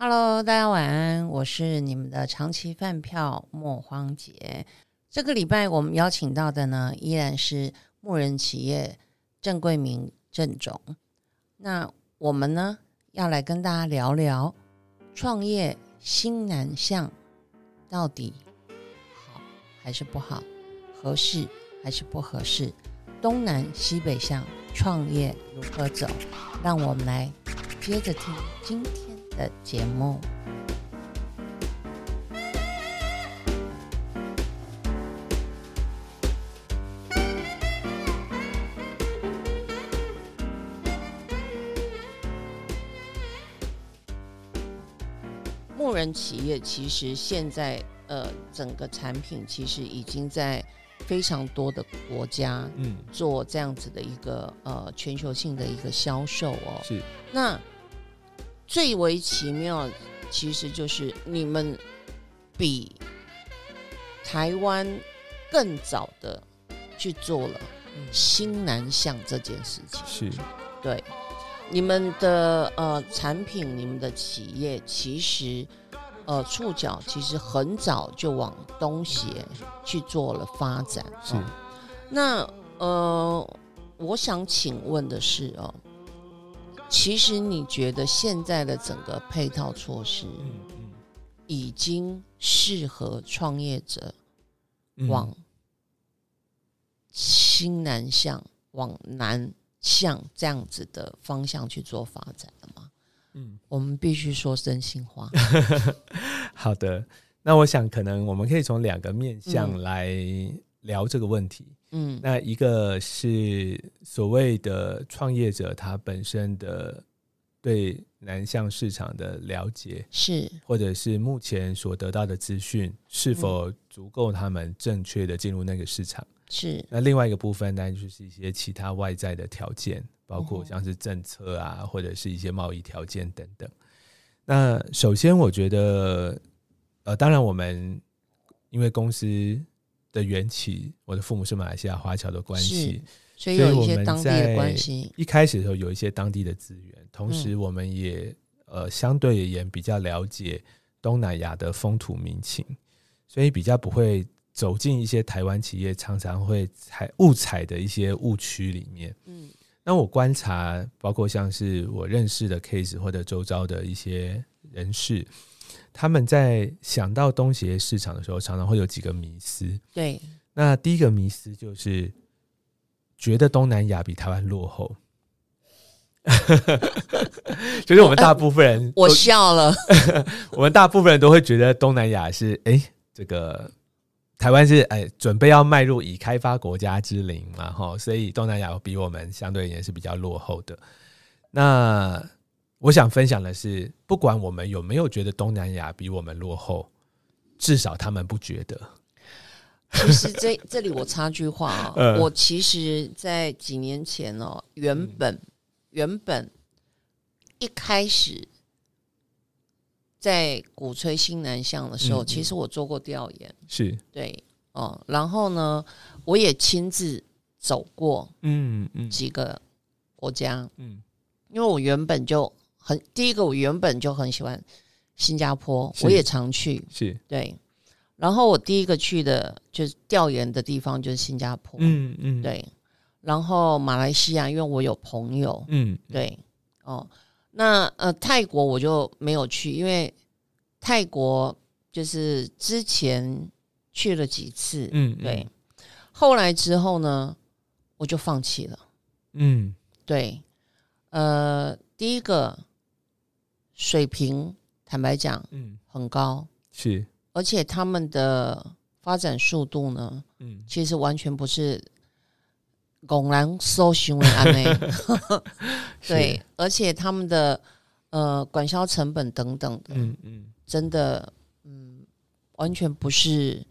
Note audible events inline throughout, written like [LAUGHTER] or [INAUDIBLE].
Hello，大家晚安，我是你们的长期饭票莫荒杰。这个礼拜我们邀请到的呢，依然是牧人企业郑桂明郑总。那我们呢，要来跟大家聊聊创业新南向到底好还是不好，合适还是不合适，东南西北向创业如何走？让我们来接着听今天。的节目，牧人企业其实现在呃，整个产品其实已经在非常多的国家，嗯，做这样子的一个呃全球性的一个销售哦，是。那。最为奇妙，其实就是你们比台湾更早的去做了新南向这件事情。是，对，你们的呃产品，你们的企业，其实呃触角其实很早就往东协去做了发展。是，那呃，我想请问的是哦。其实你觉得现在的整个配套措施，已经适合创业者往新南向、往南向这样子的方向去做发展了吗？嗯，我们必须说真心话。[LAUGHS] 好的，那我想可能我们可以从两个面向来聊这个问题。嗯，那一个是所谓的创业者，他本身的对南向市场的了解是，或者是目前所得到的资讯是否足够他们正确的进入那个市场？是。那另外一个部分呢，就是一些其他外在的条件，包括像是政策啊，或者是一些贸易条件等等。那首先，我觉得，呃，当然我们因为公司。的缘起，我的父母是马来西亚华侨的关系，所以有一些当地的关系。一开始的时候有一些当地的资源，同时我们也呃相对而言比较了解东南亚的风土民情，所以比较不会走进一些台湾企业常常会踩误踩的一些误区里面。嗯，那我观察，包括像是我认识的 case 或者周遭的一些人士。他们在想到东协市场的时候，常常会有几个迷思。对，那第一个迷思就是觉得东南亚比台湾落后。[LAUGHS] 就是我们大部分人，我笑了。[LAUGHS] 我们大部分人都会觉得东南亚是哎，这个台湾是哎，准备要迈入已开发国家之林嘛，哈，所以东南亚比我们相对而言是比较落后的。那我想分享的是，不管我们有没有觉得东南亚比我们落后，至少他们不觉得。其实这这里我插句话啊，我其实，在几年前哦，原本原本一开始在鼓吹新南向的时候，其实我做过调研，是对哦，然后呢，我也亲自走过嗯嗯几个国家嗯，因为我原本就。很第一个，我原本就很喜欢新加坡，我也常去，是对。然后我第一个去的就是调研的地方就是新加坡，嗯嗯，对。然后马来西亚，因为我有朋友，嗯，对，哦，那呃泰国我就没有去，因为泰国就是之前去了几次，嗯，对。后来之后呢，我就放弃了，嗯，对，呃，第一个。水平，坦白讲，嗯，很高，是，而且他们的发展速度呢，嗯，其实完全不是拱然搜寻为安内，[LAUGHS] 对，而且他们的呃管销成本等等的，嗯嗯，真的，嗯，完全不是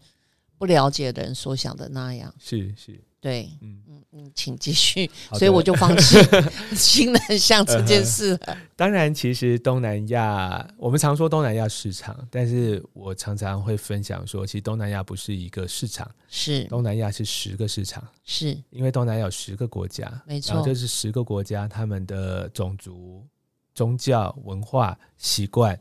不了解的人所想的那样，是是。对，嗯嗯嗯，请继续。所以我就放弃 [LAUGHS] 新南向这件事。当然，其实东南亚，我们常说东南亚市场，但是我常常会分享说，其实东南亚不是一个市场，是东南亚是十个市场，是因为东南亚有十个国家，没错，这是十个国家，他们的种族、宗教、文化、习惯，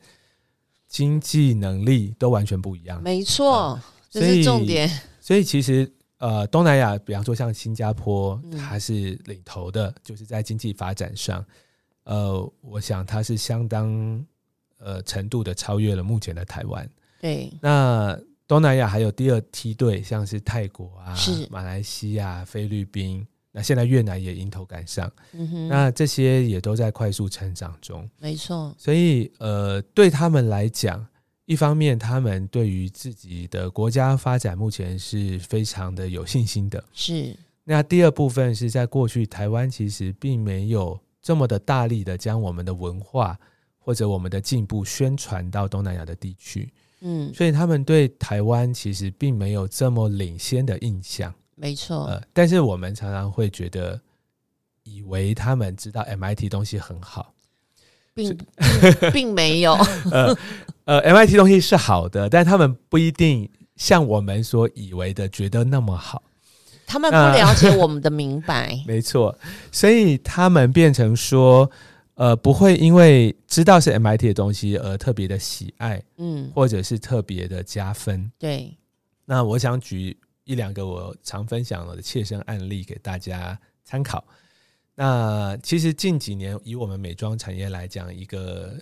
经济能力都完全不一样。没错，这是重点。所以其实呃，东南亚，比方说像新加坡，嗯。它是领头的，就是在经济发展上，呃，我想它是相当呃程度的超越了目前的台湾。对，那东南亚还有第二梯队，像是泰国啊、是。马来西亚、菲律宾，那现在越南也迎头赶上，嗯哼，那这些也都在快速成长中。没错，所以，呃，对他们来讲，一方面他们对于自己的国家发展目前是非常的有信心的。是那第二部分是在过去台湾其实并没有这么的大力的将我们的文化或者我们的进步宣传到东南亚的地区，嗯，所以他们对台湾其实并没有这么领先的印象。没错，呃，但是我们常常会觉得，以为他们知道 MIT 东西很好。并并并没有，[LAUGHS] 呃呃，MIT 东西是好的，但他们不一定像我们所以为的觉得那么好。他们不了解 [LAUGHS] 我们的明白。没错，所以他们变成说，呃，不会因为知道是 MIT 的东西而特别的喜爱，嗯，或者是特别的加分。对，那我想举一两个我常分享的切身案例给大家参考。那其实近几年以我们美妆产业来讲，一个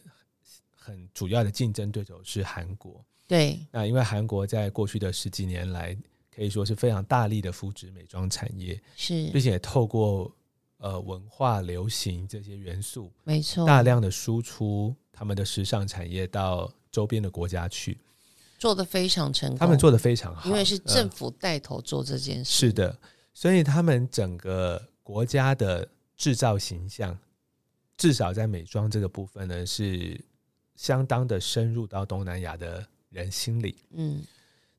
很主要的竞争对手是韩国。对，那因为韩国在过去的十几年来，可以说是非常大力的扶植美妆产业，是并且透过呃文化流行这些元素，没错，大量的输出他们的时尚产业到周边的国家去，做的非常成功。他们做的非常好，因为是呃政府带头做这件事。是的，所以他们整个国家的制造形象，至少在美妆这个部分呢，是相当的深入到东南亚的人心里。嗯，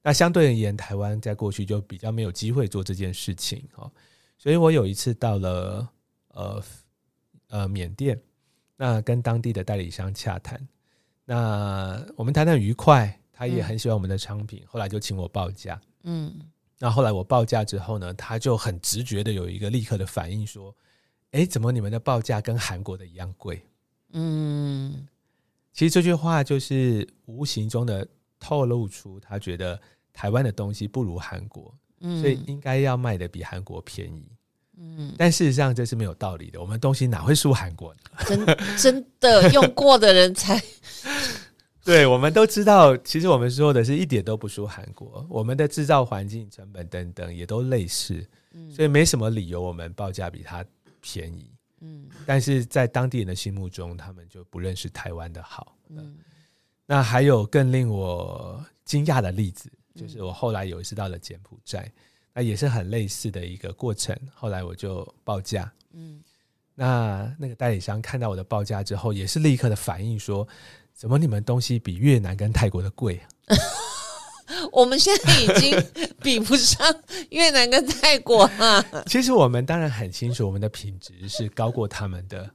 那相对而言，台湾在过去就比较没有机会做这件事情哦。所以我有一次到了呃呃缅甸，那跟当地的代理商洽谈，那我们谈的很愉快，他也嗯很喜欢我们的商品，后来就请我报价。嗯，那后来我报价之后呢，他就很直觉的有一个立刻的反应说：“哎，怎么你们的报价跟韩国的一样贵？”嗯，其实这句话就是无形中的透露出他觉得台湾的东西不如韩国，嗯，所以应该要卖的比韩国便宜。嗯，但事实上这是没有道理的，我们东西哪会输韩国呢？[LAUGHS] 真真的用过的人才 [LAUGHS] 对，我们都知道，其实我们说的是一点都不输韩国，我们的制造环境、成本等等也都类似，嗯所以没什么理由我们报价比它便宜。嗯但是在当地人的心目中，他们就不认识台湾的好。嗯那还有更令我惊讶的例子，就是我后来有一次到了柬埔寨，那也是很类似的一个过程。后来我就报价，嗯，那那个代理商看到我的报价之后，也是立刻的反应说：“怎么你们东西比越南跟泰国的贵啊？” [LAUGHS] 我们现在已经 [LAUGHS] 比不上越南跟泰国了。其实我们当然很清楚，我们的品质是高过他们的，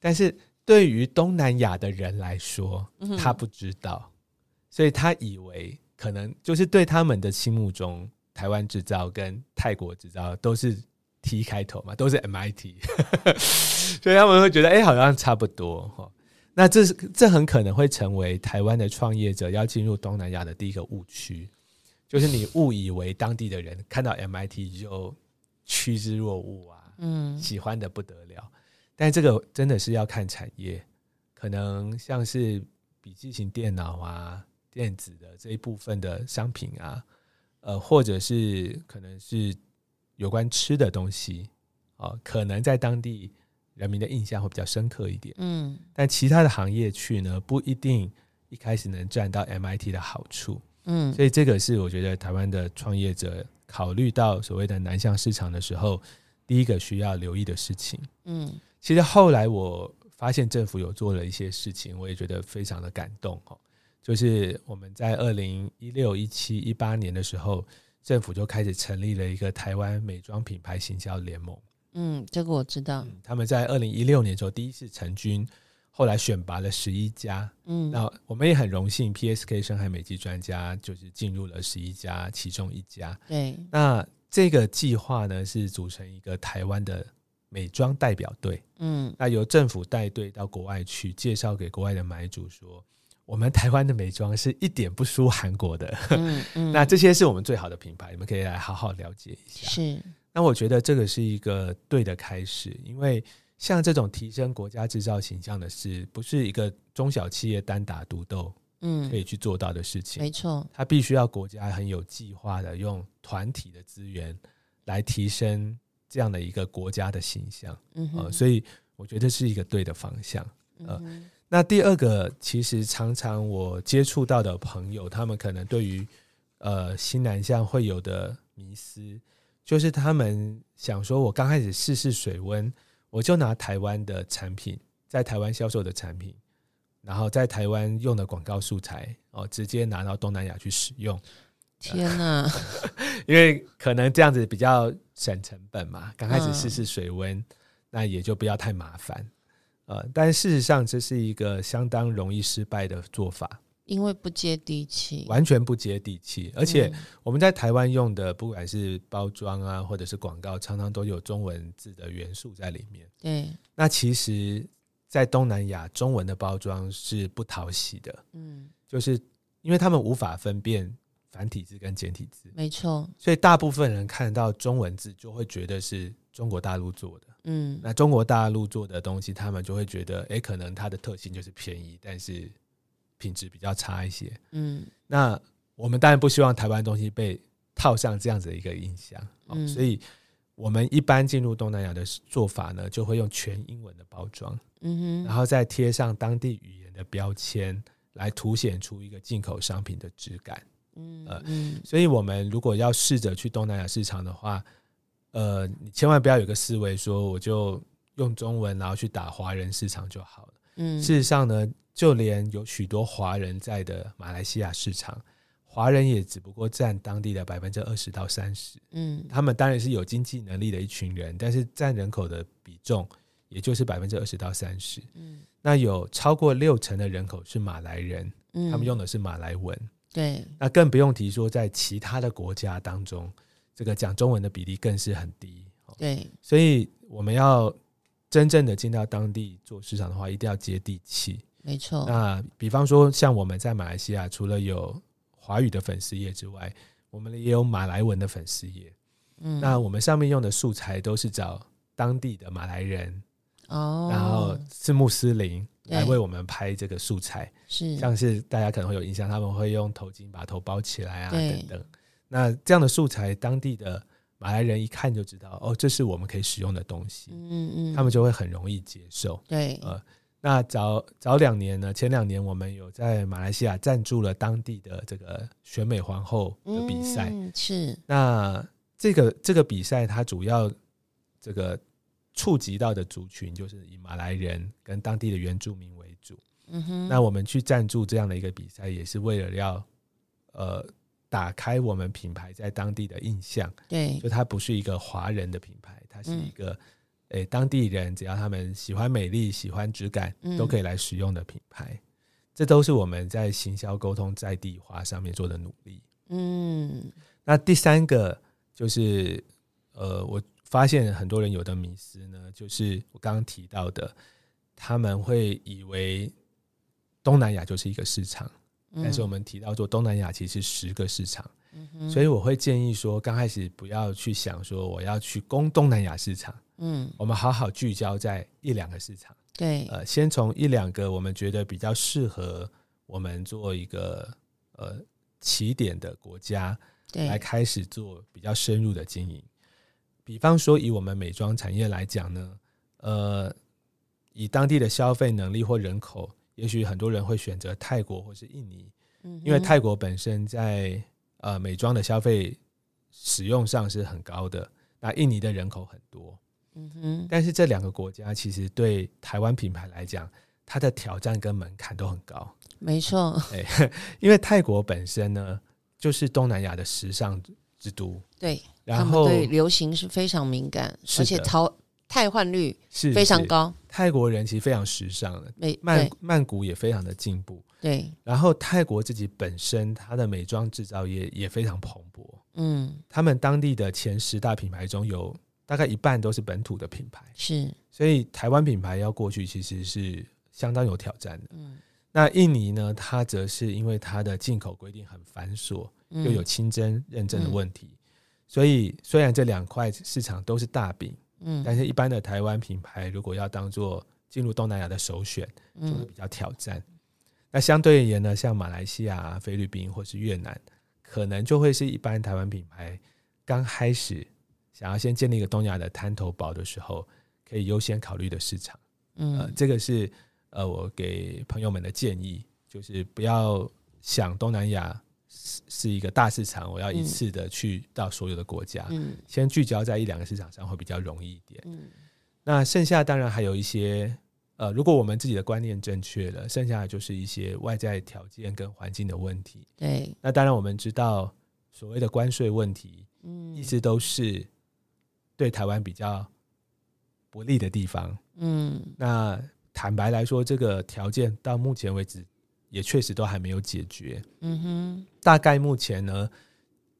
但是对于东南亚的人来说，他不知道，所以他以为可能就是对他们的心目中，台湾制造跟泰国制造都是 T 开头嘛，都是 MIT，[LAUGHS] 所以他们会觉得，哎、好像差不多哈。那这是这很可能会成为台湾的创业者要进入东南亚的第一个误区，就是你误以为当地的人看到 MIT 就趋之若鹜啊，嗯喜欢的不得了。但这个真的是要看产业，可能像是笔记型电脑啊、电子的这一部分的商品啊，呃，或者是可能是有关吃的东西哦，可能在当地人民的印象会比较深刻一点。嗯但其他的行业去呢，不一定一开始能赚到 MIT 的好处。嗯所以这个是我觉得台湾的创业者考虑到所谓的南向市场的时候，第一个需要留意的事情。嗯其实后来我发现政府有做了一些事情，我也觉得非常的感动哦。就是我们在二零一六、一七、一八年的时候，政府就开始成立了一个台湾美妆品牌行销联盟。嗯，这个我知道。嗯，他们在二零一六年的时候第一次成军，后来选拔了十一家。嗯那我们也很荣幸，PSK 深海美肌专家就是进入了十一家其中一家。对，那这个计划呢，是组成一个台湾的美妆代表队。嗯那由政府带队到国外去介绍给国外的买主说，我们台湾的美妆是一点不输韩国的。嗯嗯，[LAUGHS] 那这些是我们最好的品牌，你们可以来好好了解一下。是那我觉得这个是一个对的开始，因为像这种提升国家制造形象的事，不是一个中小企业单打独斗嗯可，以去做到的事情。没错，它必须要国家很有计划的用团体的资源来提升这样的一个国家的形象。呃，嗯哼，所以我觉得是一个对的方向。呃嗯那第二个，其实常常我接触到的朋友，他们可能对于呃新南向会有的迷思，就是他们想说，我刚开始试试水温，我就拿台湾的产品，在台湾销售的产品，然后在台湾用的广告素材哦，直接拿到东南亚去使用，天哪，[LAUGHS] 因为可能这样子比较省成本嘛。刚开始嗯试试水温，那也就不要太麻烦。呃，但事实上这是一个相当容易失败的做法，因为不接地气，完全不接地气。而且嗯。我们在台湾用的，不管是包装啊，或者是广告，常常都有中文字的元素在里面。对，那其实，在东南亚，中文的包装是不讨喜的，嗯，就是因为他们无法分辨繁体字跟简体字，没错，所以大部分人看到中文字就会觉得是中国大陆做的。嗯。那中国大陆做的东西，他们就会觉得，诶，可能它的特性就是便宜，但是品质比较差一些。嗯那我们当然不希望台湾东西被套上这样子的一个印象，哦嗯所以我们一般进入东南亚的做法呢，就会用全英文的包装，嗯哼，然后再贴上当地语言的标签，来凸显出一个进口商品的质感。嗯呃嗯所以，我们如果要试着去东南亚市场的话，呃，你千万不要有个思维说我就用中文，然后去打华人市场就好了。嗯，事实上呢，就连有许多华人在的马来西亚市场，华人也只不过占当地的百分之二十到三十。嗯他们当然是有经济能力的一群人，但是占人口的比重也就是百分之二十到三十。嗯那有超过六成的人口是马来人，嗯，他们用的是马来文。对，那更不用提说，在其他的国家当中，这个讲中文的比例更是很低。哦对，所以我们要真正的进到当地做市场的话，一定要接地气。没错，那比方说，像我们在马来西亚，除了有华语的粉丝页之外，我们也有马来文的粉丝页。嗯，那我们上面用的素材都是找当地的马来人，哦，然后是穆斯林来为我们拍这个素材。是像是大家可能会有印象，他们会用头巾把头包起来啊，等等。那这样的素材，当地的马来人一看就知道，哦，这是我们可以使用的东西，嗯嗯，他们就会很容易接受。对，呃那早早两年呢，前两年我们有在马来西亚赞助了当地的这个选美皇后的比赛。嗯是，那这个这个比赛，它主要这个触及到的族群就是以马来人跟当地的原住民为主。嗯哼，那我们去赞助这样的一个比赛，也是为了要呃打开我们品牌在当地的印象，对就它不是一个华人的品牌，它是嗯一个诶、当地人只要他们喜欢美丽、喜欢质感，嗯都可以来使用的品牌。这都是我们在行销沟通在地化上面做的努力。嗯那第三个就是呃，我发现很多人有的迷思呢，就是我刚刚提到的，他们会以为东南亚就是一个市场，嗯，但是我们提到说东南亚其实是十个市场，嗯，所以我会建议说，刚开始不要去想说我要去攻东南亚市场，嗯。我们好好聚焦在一两个市场，对，呃，先从一两个我们觉得比较适合我们做一个呃起点的国家，对。来，开始做比较深入的经营。比方说，以我们美妆产业来讲呢，呃，以当地的消费能力或人口，也许很多人会选择泰国或是印尼，嗯因为泰国本身在呃美妆的消费使用上是很高的，那印尼的人口很多，嗯哼，但是这两个国家其实对台湾品牌来讲，它的挑战跟门槛都很高。没错，[LAUGHS] 因为泰国本身呢，就是东南亚的时尚之都，对，他然后们对流行是非常敏感，而且淘汰换率是是非常高，泰国人其实非常时尚的，美曼曼谷也非常的进步。对，然后泰国自己本身它的美妆制造业也非常蓬勃，嗯。他们当地的前十大品牌中有大概一半都是本土的品牌，是，所以台湾品牌要过去其实是相当有挑战的。嗯。那印尼呢，它则是因为它的进口规定很繁琐，嗯。又有清真认证的问题，所以虽然这两块市场都是大饼，嗯。但是一般的台湾品牌如果要当做进入东南亚的首选，就会嗯比较挑战。那相对而言呢，像马来西亚、菲律宾或是越南，可能就会是一般台湾品牌刚开始想要先建立一个东亚的滩头堡的时候，可以优先考虑的市场。呃嗯，这个是呃我给朋友们的建议，就是不要想东南亚是是一个大市场，我要一嗯。次的去到所有的国家，嗯。先聚焦在一两个市场上会比较容易一点。嗯。那剩下当然还有一些，呃，如果我们自己的观念正确了，剩下的就是一些外在条件跟环境的问题。对，那当然我们知道，所谓的关税问题，嗯一直都是对台湾比较不利的地方。嗯那坦白来说，这个条件到目前为止也确实都还没有解决。嗯哼大概目前呢，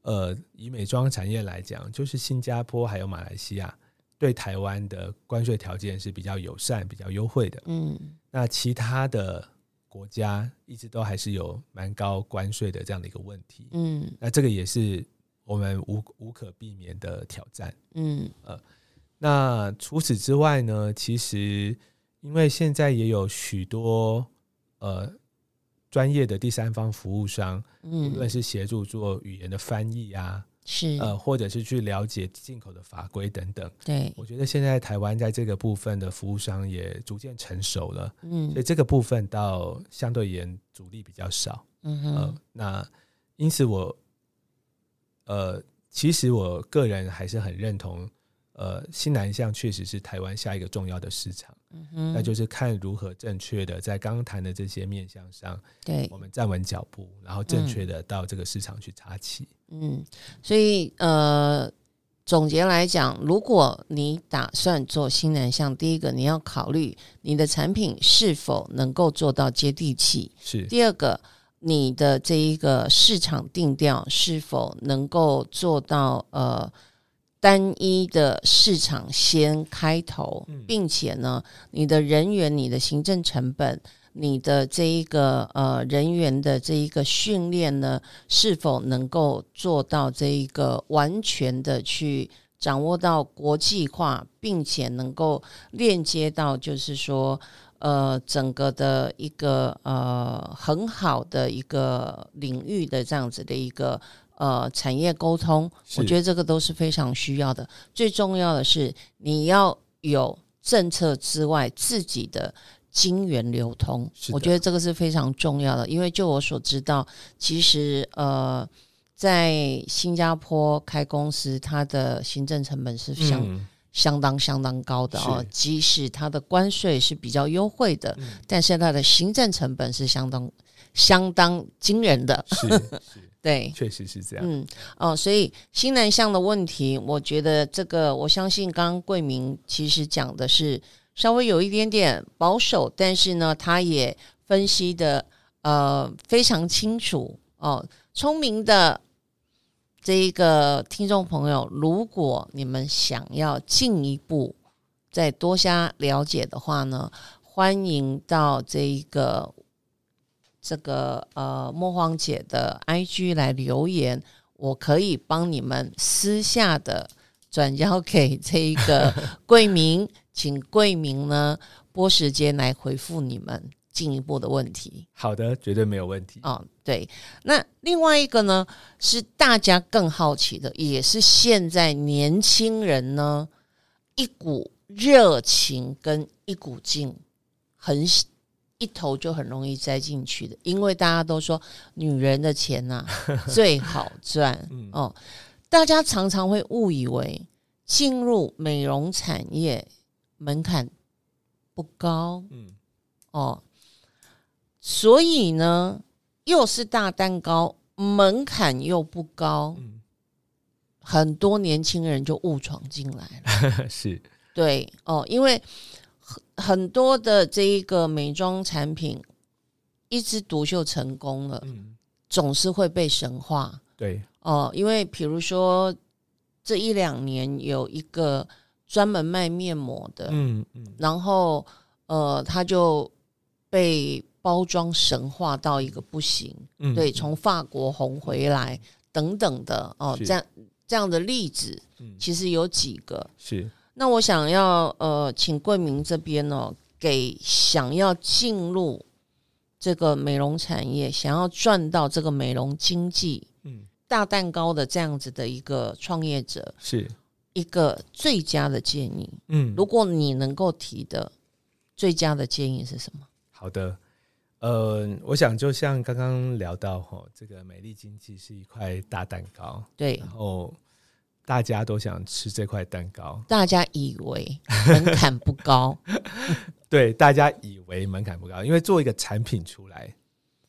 呃，以美妆产业来讲，就是新加坡还有马来西亚对台湾的关税条件是比较友善、比较优惠的。嗯那其他的国家一直都还是有蛮高关税的这样的一个问题。嗯那这个也是我们无无可避免的挑战。嗯呃那除此之外呢，其实因为现在也有许多呃专业的第三方服务商，无论嗯，是协助做语言的翻译啊，是，呃，或者是去了解进口的法规等等。对，我觉得现在台湾在这个部分的服务商也逐渐成熟了，嗯所以这个部分倒相对而言阻力比较少。呃嗯哼，，那因此我呃，其实我个人还是很认同。呃，新南向确实是台湾下一个重要的市场，嗯，那就是看如何正确的在刚刚谈的这些面向上，对。我，们站稳脚步，然后正确的到这个市场去插旗。嗯，所以呃，总结来讲，如果你打算做新南向，第一个你要考虑你的产品是否能够做到接地气，是。第二个。你的这一个市场定调是否能够做到呃单一的市场先开头，嗯并且呢，你的人员、你的行政成本、你的这一个呃人员的这一个训练呢，是否能够做到这一个完全的去掌握到国际化，并且能够链接到就是说。呃，整个的一个呃很好的一个领域的这样子的一个呃产业沟通，我觉得得这个都是非常需要的。最重要的是，你要有政策之外自己的金源流通我觉得这个是非常重要的。因为就我所知道，其实呃，在新加坡开公司，它的行政成本是相、嗯相当相当高的哦。即使它的关税是比较优惠的，嗯但是它的行政成本是相当相当惊人的。是 [LAUGHS] 是，对，确实是这样。嗯哦，所以新南向的问题，我觉得这个，我相信刚刚桂明其实讲的是稍微有一点点保守，但是呢，他也分析的呃非常清楚哦，聪明的这一个听众朋友，如果你们想要进一步再多加了解的话呢，欢迎到这一个这个呃莫慌姐的 IG 来留言，我可以帮你们私下的转交给这一个 [LAUGHS] 贵明，请贵明呢拨时间来回复你们进一步的问题。好的，绝对没有问题。哦，对。那另外一个呢，是大家更好奇的，也是现在年轻人呢一股热情跟一股劲，很一头就很容易栽进去的，因为大家都说女人的钱呐、[LAUGHS] 最好赚嗯。哦。大家常常会误以为进入美容产业门槛不高，嗯，哦，所以呢，又是大蛋糕，门槛又不高，嗯。很多年轻人就误闯进来了。[LAUGHS] 是。对哦，因为很很多的这一个美妆产品一枝独秀成功了，嗯，总是会被神化。对，哦。因为比如说这一两年有一个专门卖面膜的，嗯嗯。然后呃，他就被包装神化到一个不行，嗯。对，从法国红回来等等的哦，是。这样这样的例子嗯。其实有几个。是那我想要呃，请桂明这边呢，给想要进入这个美容产业，想要赚到这个美容经济嗯。大蛋糕的这样子的一个创业者，是。一个最佳的建议。嗯。如果你能够提的最佳的建议是什么？好的，呃，我想就像刚刚聊到哈，这个美丽经济是一块大蛋糕，对。然后大家都想吃这块蛋糕，大家以为门槛不高，[LAUGHS] 对，大家以为门槛不高，因为做一个产品出来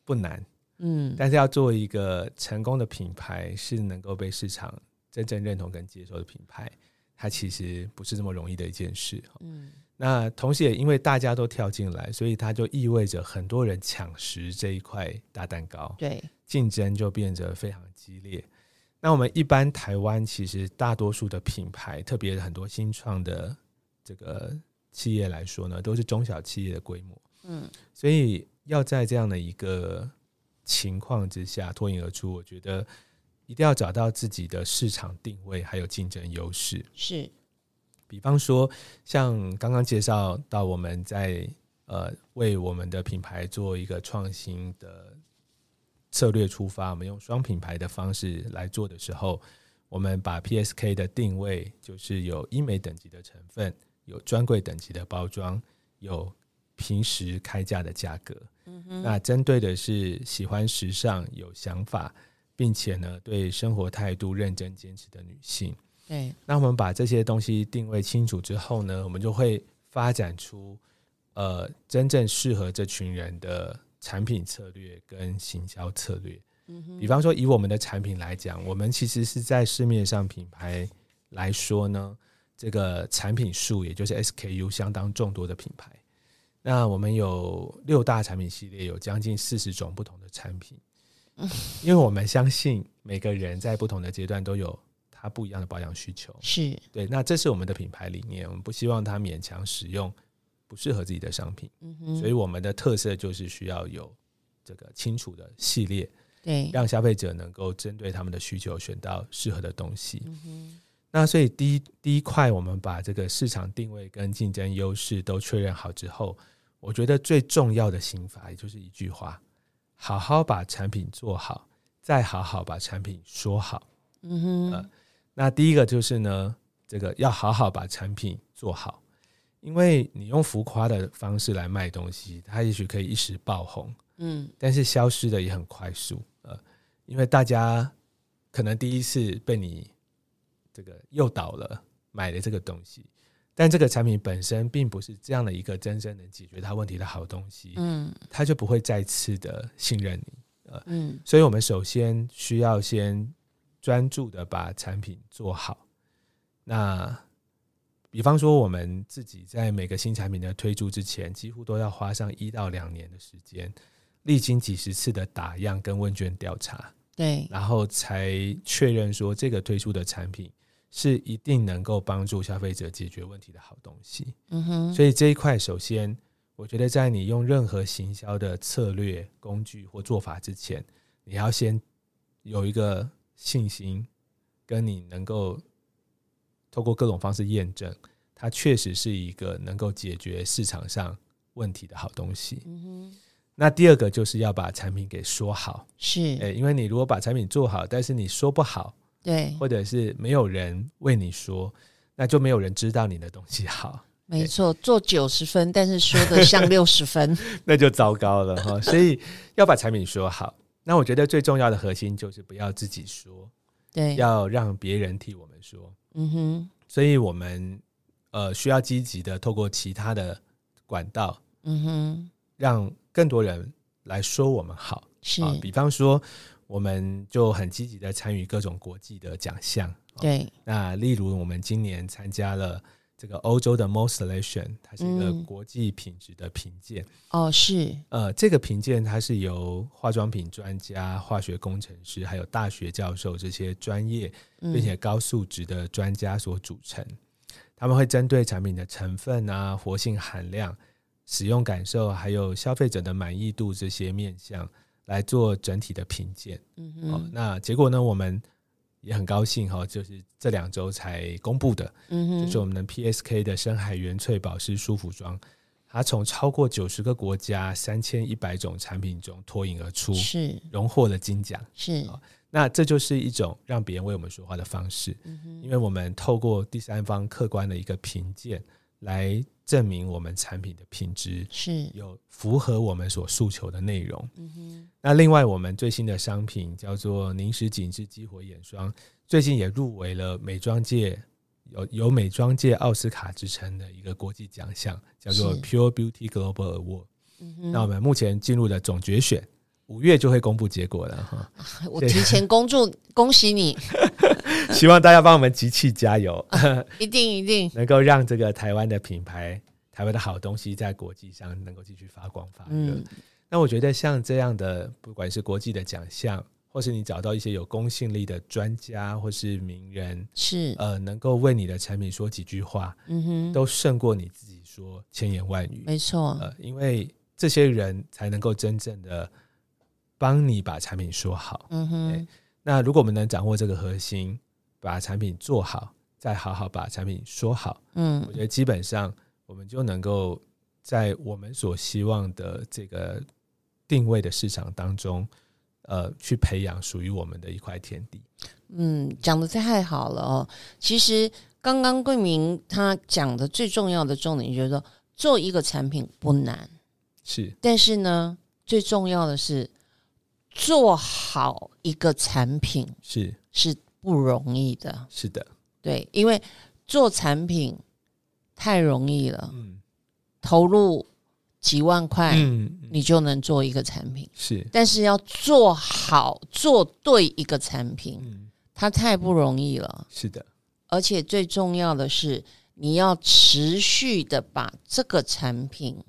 不难，嗯，但是要做一个成功的品牌，是能够被市场真正认同跟接受的品牌，它其实不是这么容易的一件事。嗯，那同时也因为大家都跳进来，所以它就意味着很多人抢食这一块大蛋糕，对，竞争就变得非常激烈。那我们一般台湾其实大多数的品牌，特别很多新创的这个企业来说呢，都是中小企业的规模，嗯，所以要在这样的一个情况之下脱颖而出，我觉得一定要找到自己的市场定位还有竞争优势。是，比方说，像刚刚介绍到我们在呃为我们的品牌做一个创新的策略出发，我们用双品牌的方式来做的时候，我们把 PSK 的定位就是有医美等级的成分，有专柜等级的包装，有平时开价的价格。嗯哼，那针对的是喜欢时尚、有想法，并且呢对生活态度认真坚持的女性。对，那我们把这些东西定位清楚之后呢，我们就会发展出呃真正适合这群人的产品策略跟行销策略。嗯哼，比方说，以我们的产品来讲，我们其实是在市面上品牌来说呢，这个产品数也就是 SKU 相当众多的品牌。那我们有六大产品系列，有将近四十种不同的产品。[LAUGHS] 因为我们相信每个人在不同的阶段都有他不一样的保养需求。是，对，那这是我们的品牌理念，我们不希望他勉强使用不适合自己的商品，嗯哼，所以我们的特色就是需要有这个清楚的系列，对，让消费者能够针对他们的需求选到适合的东西。嗯哼，那所以第一第一块，我们把这个市场定位跟竞争优势都确认好之后，我觉得最重要的心法也就是一句话：好好把产品做好，再好好把产品说好。嗯哼，呃那第一个就是呢，这个要好好把产品做好，因为你用浮夸的方式来卖东西，它也许可以一时爆红，嗯，但是消失的也很快速。呃，因为大家可能第一次被你这个诱导了买了这个东西，但这个产品本身并不是这样的一个真正能解决它问题的好东西，嗯，他就不会再次的信任你。呃嗯，所以我们首先需要先专注的把产品做好。那比方说，我们自己在每个新产品的推出之前，几乎都要花上一到两年的时间，历经几十次的打样跟问卷调查，对，然后才确认说这个推出的产品是一定能够帮助消费者解决问题的好东西。嗯哼，所以这一块，首先，我觉得在你用任何行销的策略、工具或做法之前，你要先有一个信心，跟你能够透过各种方式验证，它确实是一个能够解决市场上问题的好东西。那第二个就是要把产品给说好，是，诶，因为你如果把产品做好，但是你说不好，对，或者是没有人为你说，那就没有人知道你的东西好。[LAUGHS] 没错，做九十分，但是说的像六十分，[LAUGHS] 那就糟糕了哈。所以要把产品说好。那我觉得最重要的核心就是不要自己说，对，要让别人替我们说。嗯哼，所以我们呃需要积极的透过其他的管道，嗯哼，让更多人来说我们好是，啊。比方说，我们就很积极的参与各种国际的奖项。啊对，那例如我们今年参加了。这个欧洲的 Most Selection，它是一个嗯国际品质的评鉴。哦，是，呃，这个评鉴它是由化妆品专家、化学工程师，还有大学教授这些专业嗯并且高素质的专家所组成。他们会针对产品的成分啊、活性含量，使用感受，还有消费者的满意度这些面向来做整体的评鉴。嗯哦，，那结果呢，我们也很高兴哈，就是这两周才公布的，嗯哼，就是我们的 PSK 的深海原萃保湿舒服霜，它从超过九十个国家、三千一百种产品中脱颖而出，是。荣获了金奖。是，好那这就是一种让别人为我们说话的方式，嗯哼，因为我们透过第三方客观的一个评鉴来证明我们产品的品质是，有符合我们所诉求的内容。嗯哼，那另外，我们最新的商品叫做凝实紧致激活眼霜，最近也入围了美妆界有有美妆界奥斯卡之称的一个国际奖项，叫做 Pure Beauty Global Award。嗯哼，那我们目前进入的总决选，五月就会公布结果了哈。我提前 [LAUGHS] 恭祝恭喜你，[LAUGHS] 希望大家帮我们集气加油，[LAUGHS] 一定一定，能够让这个台湾的品牌、台湾的好东西在国际上能够继续发光发热。嗯。那我觉得像这样的，不管是国际的奖项，或是你找到一些有公信力的专家或是名人，是，呃，能够为你的产品说几句话，嗯哼，都胜过你自己说千言万语。没错，呃，因为这些人才能够真正的帮你把产品说好。嗯哼，那如果我们能掌握这个核心，把产品做好，再好好把产品说好，嗯我觉得基本上我们就能够在我们所希望的这个定位的市场当中，呃，去培养属于我们的一块天地。嗯，讲的太好了哦。其实刚刚桂明他讲的最重要的重点就是说，做一个产品不难，是但是呢，最重要的是做好一个产品是是不容易的。是的，对，因为做产品太容易了，嗯投入几万块，嗯，你就能做一个产品。是但是要做好、做对一个产品，嗯它太不容易了。是的，而且最重要的是，你要持续的把这个产品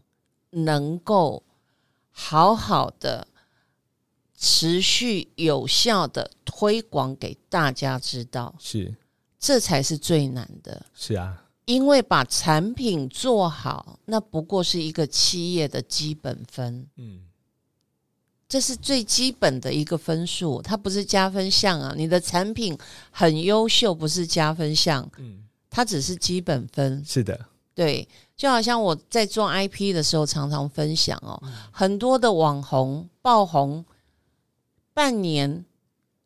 能够好好的、持续有效的推广给大家知道，是。这才是最难的。是啊，因为把产品做好，那不过是一个企业的基本分，嗯。这是最基本的一个分数，它不是加分项啊。你的产品很优秀，不是加分项，嗯，它只是基本分。是的，对，就好像我在做 IP 的时候，常常分享哦，很多的网红爆红，半年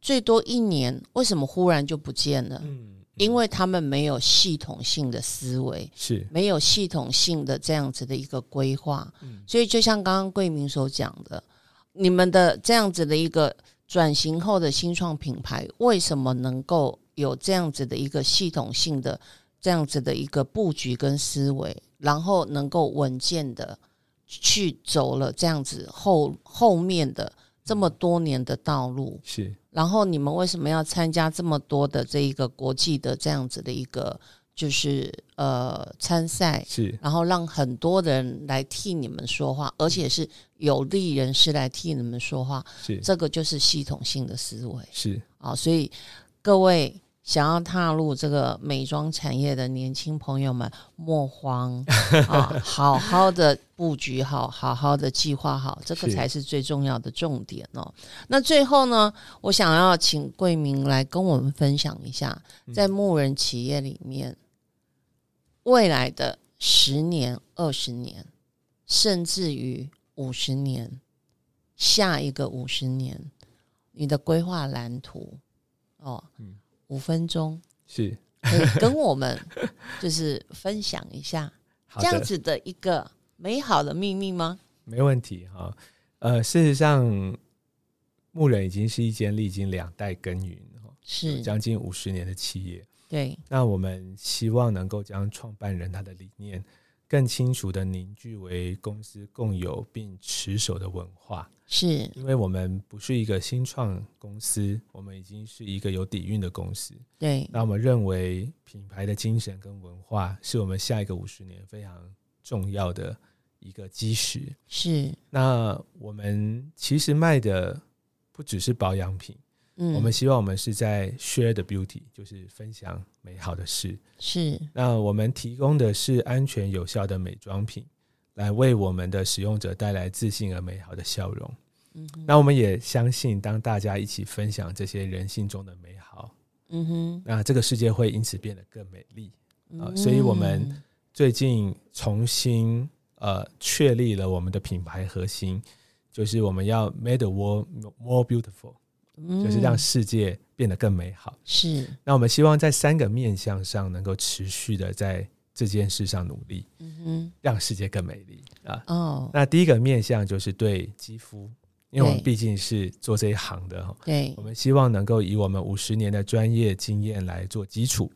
最多一年，为什么忽然就不见了？嗯，因为他们没有系统性的思维，是。没有系统性的这样子的一个规划，嗯。所以就像刚刚桂明所讲的，你们的这样子的一个转型后的新创品牌，为什么能够有这样子的一个系统性的这样子的一个布局跟思维，然后能够稳健的去走了这样子后后面的这么多年的道路，是然后你们为什么要参加这么多的这一个国际的这样子的一个就是呃参赛？是然后让很多人来替你们说话，而且是有利人士来替你们说话，是这个就是系统性的思维是啊！所以各位想要踏入这个美妆产业的年轻朋友们，莫慌。[LAUGHS] 啊，好好的布局好，好好的计划好，这个是。才是最重要的重点哦。那最后呢，我想要请桂明来跟我们分享一下，在牧人企业里面，未来的十年、二十年，甚至于五十年，下一个五十年，你的规划蓝图哦，嗯五分钟是，跟我们 [LAUGHS] 就是分享一下这样子的一个美好的秘密吗？没问题哈。呃，事实上，牧人已经是一间历经两代耕耘，哈是，将近五十年的企业。对，那我们希望能够将创办人他的理念更清楚的凝聚为公司共有并持守的文化。是，因为我们不是一个新创公司，我们已经是一个有底蕴的公司。对，那我们认为品牌的精神跟文化是我们下一个五十年非常重要的一个基石。是，那我们其实卖的不只是保养品，嗯，我们希望我们是在 share the beauty，就是分享美好的事。是，那我们提供的是安全有效的美妆品，来为我们的使用者带来自信而美好的笑容。嗯，那我们也相信，当大家一起分享这些人性中的美好，嗯哼，那这个世界会因此变得更美丽啊。所以，我们最近重新呃确立了我们的品牌核心，就是我们要 make the world more beautiful，就是让世界变得更美好。是，那我们希望在三个面向上能够持续的在。这件事上努力，嗯哼，让世界更美丽啊！哦，那第一个面向就是对肌肤，因为我们毕竟是做这一行的哈，对，我们希望能够以我们五十年的专业经验来做基础，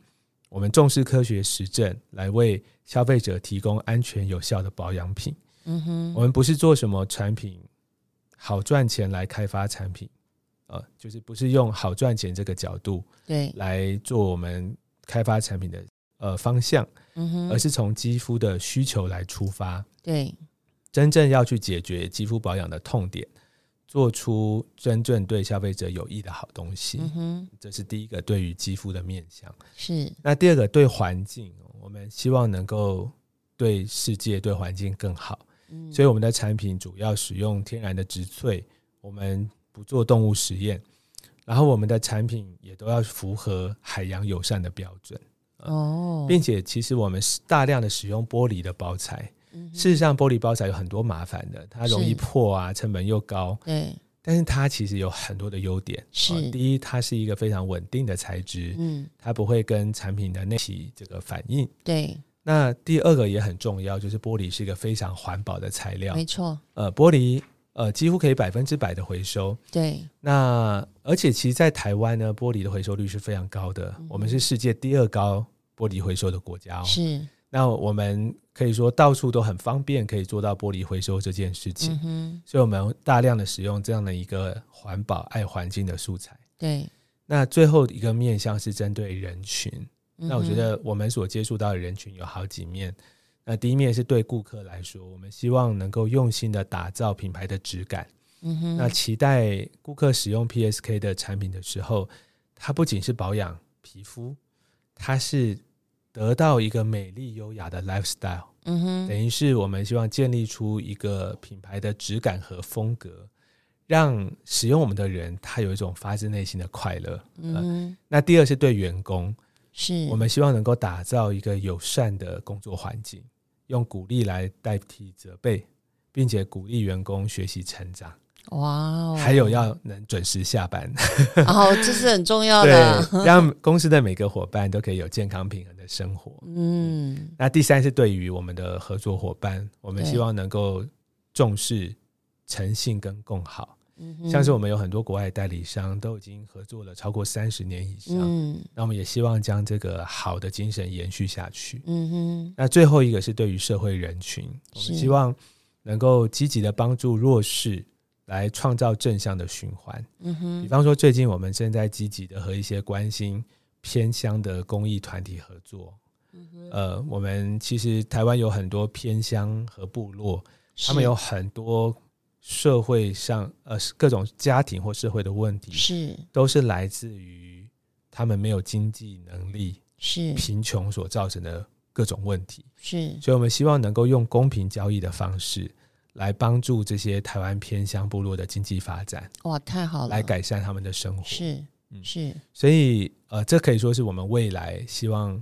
我们重视科学实证，来为消费者提供安全有效的保养品。嗯哼，我们不是做什么产品好赚钱来开发产品，呃，就是不是用好赚钱这个角度对。来做我们开发产品的。呃，方向，嗯哼，而是从肌肤的需求来出发，对，真正要去解决肌肤保养的痛点，做出真正对消费者有益的好东西，嗯哼，这是第一个对于肌肤的面向，是。那第二个对环境，我们希望能够对世界、对环境更好，嗯，所以我们的产品主要使用天然的植萃，我们不做动物实验，然后我们的产品也都要符合海洋友善的标准。哦，并且其实我们是大量的使用玻璃的包材。事实上，玻璃包材有很多麻烦的，它容易破啊，成本又高。对，但是它其实有很多的优点。是，第一，它是一个非常稳定的材质。嗯，它不会跟产品的内起这个反应。对。那第二个也很重要，就是玻璃是一个非常环保的材料。没错。呃，玻璃呃几乎可以百分之百的回收。对。那而且其实，在台湾呢，玻璃的回收率是非常高的。我们是世界第二高。玻璃回收的国家哦，是那我们可以说到处都很方便，可以做到玻璃回收这件事情。嗯所以我们大量的使用这样的一个环保、爱环境的素材。对，那最后一个面向是针对人群。那我觉得我们所接触到的人群有好几面。那第一面是对顾客来说，我们希望能够用心的打造品牌的质感。嗯哼，那期待顾客使用 PSK 的产品的时候，它不仅是保养皮肤，它是得到一个美丽优雅的 lifestyle，嗯哼，等于是我们希望建立出一个品牌的质感和风格，让使用我们的人他有一种发自内心的快乐。嗯，那第二是对员工，是我们希望能够打造一个友善的工作环境，用鼓励来代替责备，并且鼓励员工学习成长。哇哦！还有要能准时下班，哦，这是很重要的。[LAUGHS] 让公司的每个伙伴都可以有健康平衡的生活。嗯，那第三是对于我们的合作伙伴，我们希望能够重视诚信跟共好。嗯，像是我们有很多国外代理商都已经合作了超过三十年以上。嗯，那我们也希望将这个好的精神延续下去。嗯哼。那最后一个是对于社会人群，我们希望能够积极的帮助弱势。来创造正向的循环。嗯哼，比方说，最近我们正在积极的和一些关心偏乡的公益团体合作。嗯哼，呃，我们其实台湾有很多偏乡和部落，他们有很多社会上呃各种家庭或社会的问题，是都是来自于他们没有经济能力，是贫穷所造成的各种问题。是，所以我们希望能够用公平交易的方式。来帮助这些台湾偏乡部落的经济发展，哇，太好了！来改善他们的生活，是，是。所以，呃，这可以说是我们未来希望，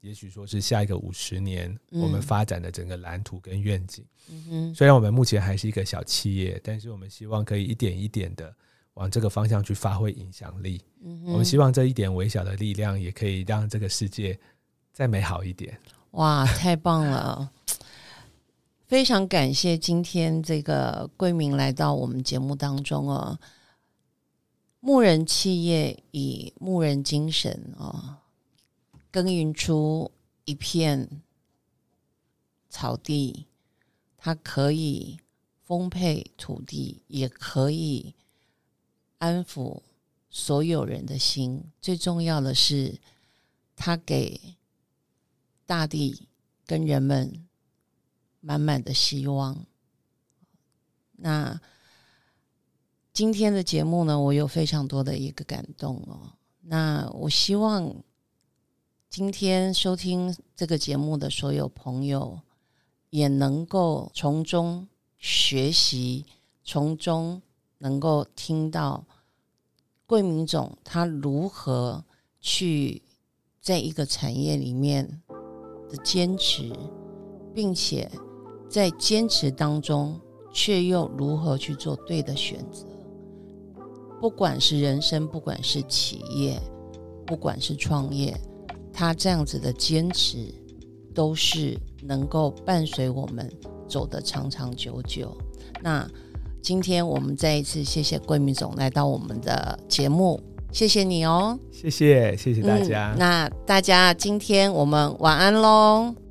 也许说是下一个五十年我们发展的整个蓝图跟愿景。嗯哼。虽然我们目前还是一个小企业，但是我们希望可以一点一点的往这个方向去发挥影响力。嗯我们希望这一点微小的力量，也可以让这个世界再美好一点。哇，太棒了！[TSK] 非常感谢今天这个桂明来到我们节目当中哦。牧人企业以牧人精神哦，耕耘出一片草地，它可以丰沛土地，也可以安抚所有人的心。最重要的是，它给大地跟人们。满满的希望。那今天的节目呢，我有非常多的一个感动哦。那我希望今天收听这个节目的所有朋友，也能够从中学习，从中能够听到桂明总他如何去在一个产业里面的坚持，并且在坚持当中，却又如何去做对的选择。不管是人生，不管是企业，不管是创业，他这样子的坚持，都是能够伴随我们走得长长久久。那今天我们再一次谢谢桂明总来到我们的节目，谢谢你哦，谢谢谢谢大家。那大家今天我们晚安喽。